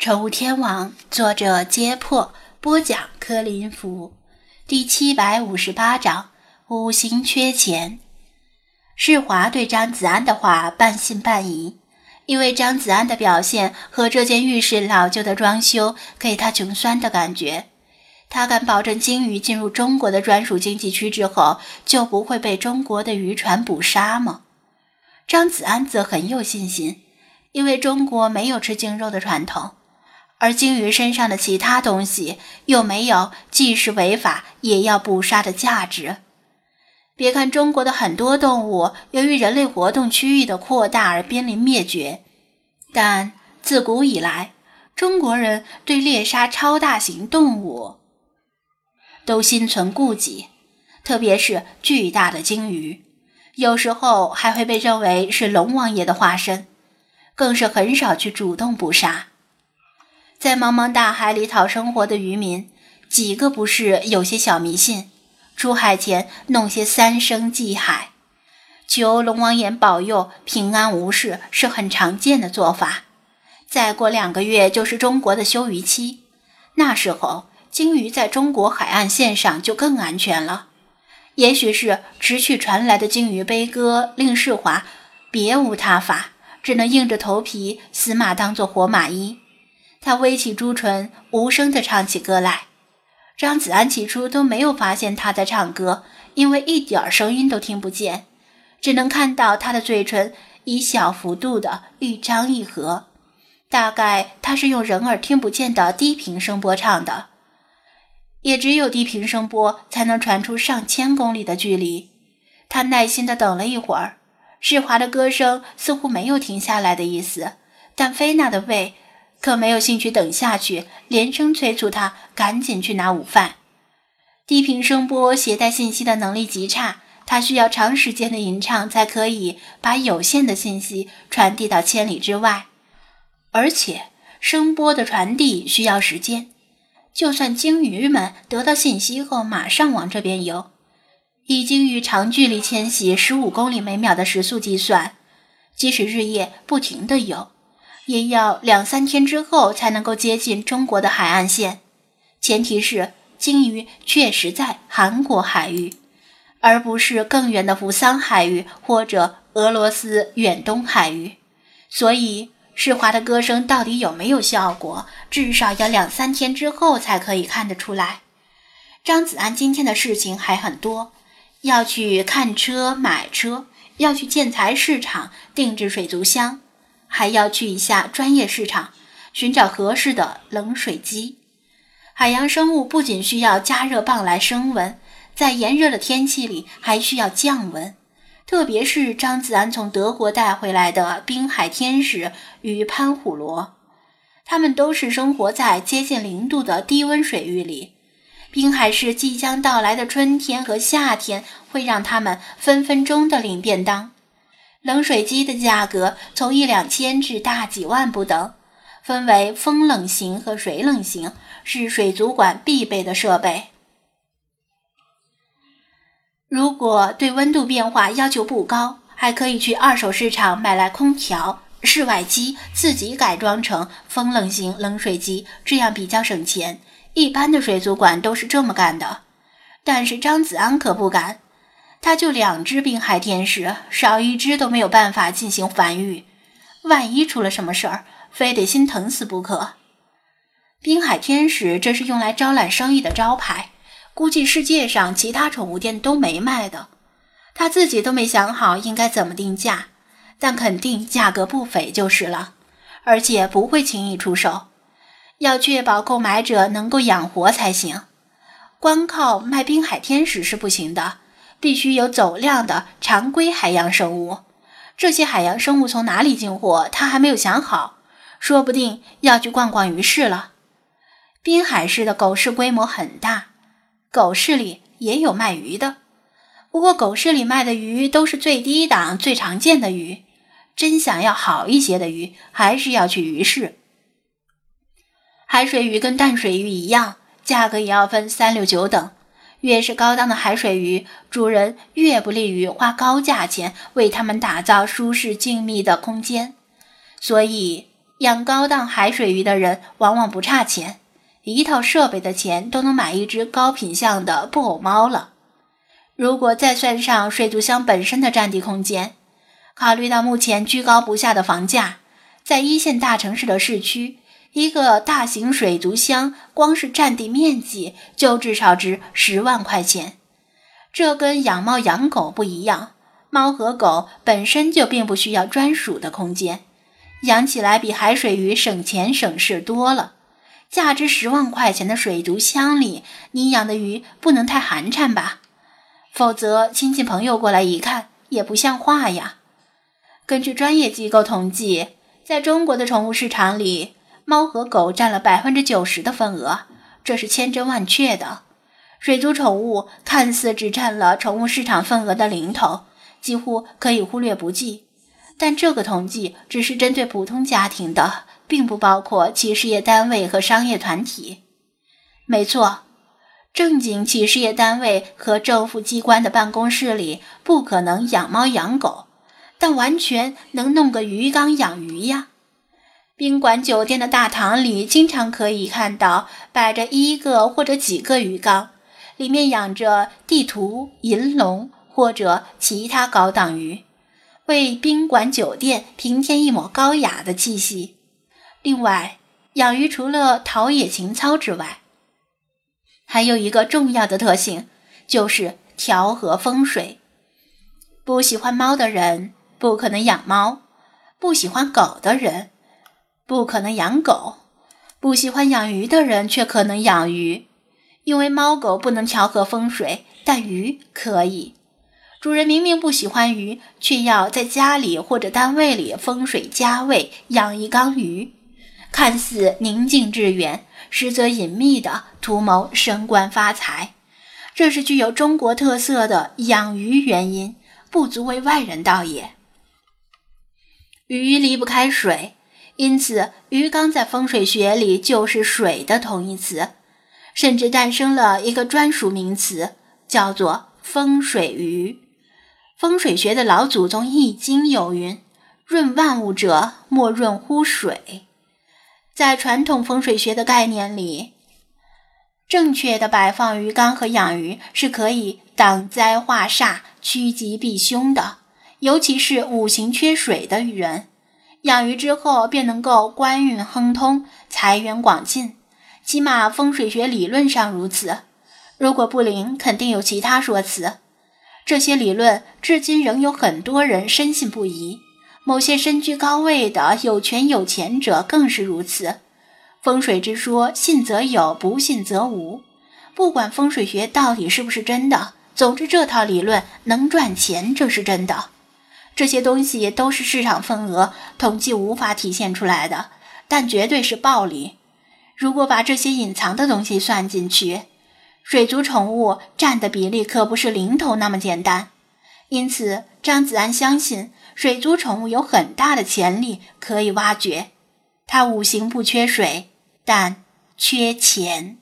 宠物天王，作者：揭破，播讲：柯林福，第七百五十八章：五行缺钱。世华对张子安的话半信半疑，因为张子安的表现和这间浴室老旧的装修给他穷酸的感觉。他敢保证，鲸鱼进入中国的专属经济区之后，就不会被中国的渔船捕杀吗？张子安则很有信心，因为中国没有吃鲸肉的传统。而鲸鱼身上的其他东西又没有既是违法也要捕杀的价值。别看中国的很多动物由于人类活动区域的扩大而濒临灭绝，但自古以来，中国人对猎杀超大型动物都心存顾忌，特别是巨大的鲸鱼，有时候还会被认为是龙王爷的化身，更是很少去主动捕杀。在茫茫大海里讨生活的渔民，几个不是有些小迷信？出海前弄些三生祭海，求龙王爷保佑平安无事，是很常见的做法。再过两个月就是中国的休渔期，那时候鲸鱼在中国海岸线上就更安全了。也许是持续传来的鲸鱼悲歌，令世华别无他法，只能硬着头皮死马当做活马医。他微起朱唇，无声地唱起歌来。张子安起初都没有发现他在唱歌，因为一点声音都听不见，只能看到他的嘴唇以小幅度的一张一合。大概他是用人耳听不见的低频声波唱的，也只有低频声波才能传出上千公里的距离。他耐心地等了一会儿，世华的歌声似乎没有停下来的意思，但菲娜的胃。可没有兴趣等下去，连声催促他赶紧去拿午饭。低频声波携带信息的能力极差，他需要长时间的吟唱才可以把有限的信息传递到千里之外，而且声波的传递需要时间。就算鲸鱼们得到信息后马上往这边游，以鲸鱼长距离迁徙十五公里每秒的时速计算，即使日夜不停地游。也要两三天之后才能够接近中国的海岸线，前提是鲸鱼确实在韩国海域，而不是更远的扶桑海域或者俄罗斯远东海域。所以世华的歌声到底有没有效果，至少要两三天之后才可以看得出来。张子安今天的事情还很多，要去看车买车，要去建材市场定制水族箱。还要去一下专业市场，寻找合适的冷水机。海洋生物不仅需要加热棒来升温，在炎热的天气里还需要降温。特别是张子安从德国带回来的滨海天使与潘虎螺，它们都是生活在接近零度的低温水域里。滨海市即将到来的春天和夏天会让它们分分钟的领便当。冷水机的价格从一两千至大几万不等，分为风冷型和水冷型，是水族馆必备的设备。如果对温度变化要求不高，还可以去二手市场买来空调、室外机，自己改装成风冷型冷水机，这样比较省钱。一般的水族馆都是这么干的，但是张子安可不敢。他就两只滨海天使，少一只都没有办法进行繁育。万一出了什么事儿，非得心疼死不可。滨海天使这是用来招揽生意的招牌，估计世界上其他宠物店都没卖的。他自己都没想好应该怎么定价，但肯定价格不菲就是了，而且不会轻易出手。要确保购买者能够养活才行，光靠卖滨海天使是不行的。必须有走量的常规海洋生物，这些海洋生物从哪里进货，他还没有想好，说不定要去逛逛鱼市了。滨海市的狗市规模很大，狗市里也有卖鱼的，不过狗市里卖的鱼都是最低档、最常见的鱼。真想要好一些的鱼，还是要去鱼市。海水鱼跟淡水鱼一样，价格也要分三六九等。越是高档的海水鱼，主人越不利于花高价钱为它们打造舒适静谧的空间。所以，养高档海水鱼的人往往不差钱，一套设备的钱都能买一只高品相的布偶猫了。如果再算上水族箱本身的占地空间，考虑到目前居高不下的房价，在一线大城市的市区，一个大型水族箱光是占地面积就至少值十万块钱。这跟养猫养狗不一样，猫和狗本身就并不需要专属的空间，养起来比海水鱼省钱省事多了。价值十万块钱的水族箱里，你养的鱼不能太寒碜吧？否则亲戚朋友过来一看，也不像话呀。根据专业机构统计，在中国的宠物市场里，猫和狗占了百分之九十的份额，这是千真万确的。水族宠物看似只占了宠物市场份额的零头，几乎可以忽略不计。但这个统计只是针对普通家庭的，并不包括企事业单位和商业团体。没错，正经企事业单位和政府机关的办公室里不可能养猫养狗，但完全能弄个鱼缸养鱼呀。宾馆酒店的大堂里经常可以看到摆着一个或者几个鱼缸。里面养着地图、银龙或者其他高档鱼，为宾馆酒店平添一抹高雅的气息。另外，养鱼除了陶冶情操之外，还有一个重要的特性，就是调和风水。不喜欢猫的人不可能养猫，不喜欢狗的人不可能养狗，不喜欢养鱼的人却可能养鱼。因为猫狗不能调和风水，但鱼可以。主人明明不喜欢鱼，却要在家里或者单位里风水加位养一缸鱼，看似宁静致远，实则隐秘的图谋升官发财。这是具有中国特色的养鱼原因，不足为外人道也。鱼离不开水，因此鱼缸在风水学里就是水的同义词。甚至诞生了一个专属名词，叫做风水鱼。风水学的老祖宗《易经》有云：“润万物者，莫润乎水。”在传统风水学的概念里，正确的摆放鱼缸和养鱼是可以挡灾化煞、趋吉避凶的。尤其是五行缺水的人，养鱼之后便能够官运亨通、财源广进。起码风水学理论上如此，如果不灵，肯定有其他说辞。这些理论至今仍有很多人深信不疑，某些身居高位的有权有钱者更是如此。风水之说，信则有，不信则无。不管风水学到底是不是真的，总之这套理论能赚钱，这是真的。这些东西都是市场份额统计无法体现出来的，但绝对是暴利。如果把这些隐藏的东西算进去，水族宠物占的比例可不是零头那么简单。因此，张子安相信水族宠物有很大的潜力可以挖掘。它五行不缺水，但缺钱。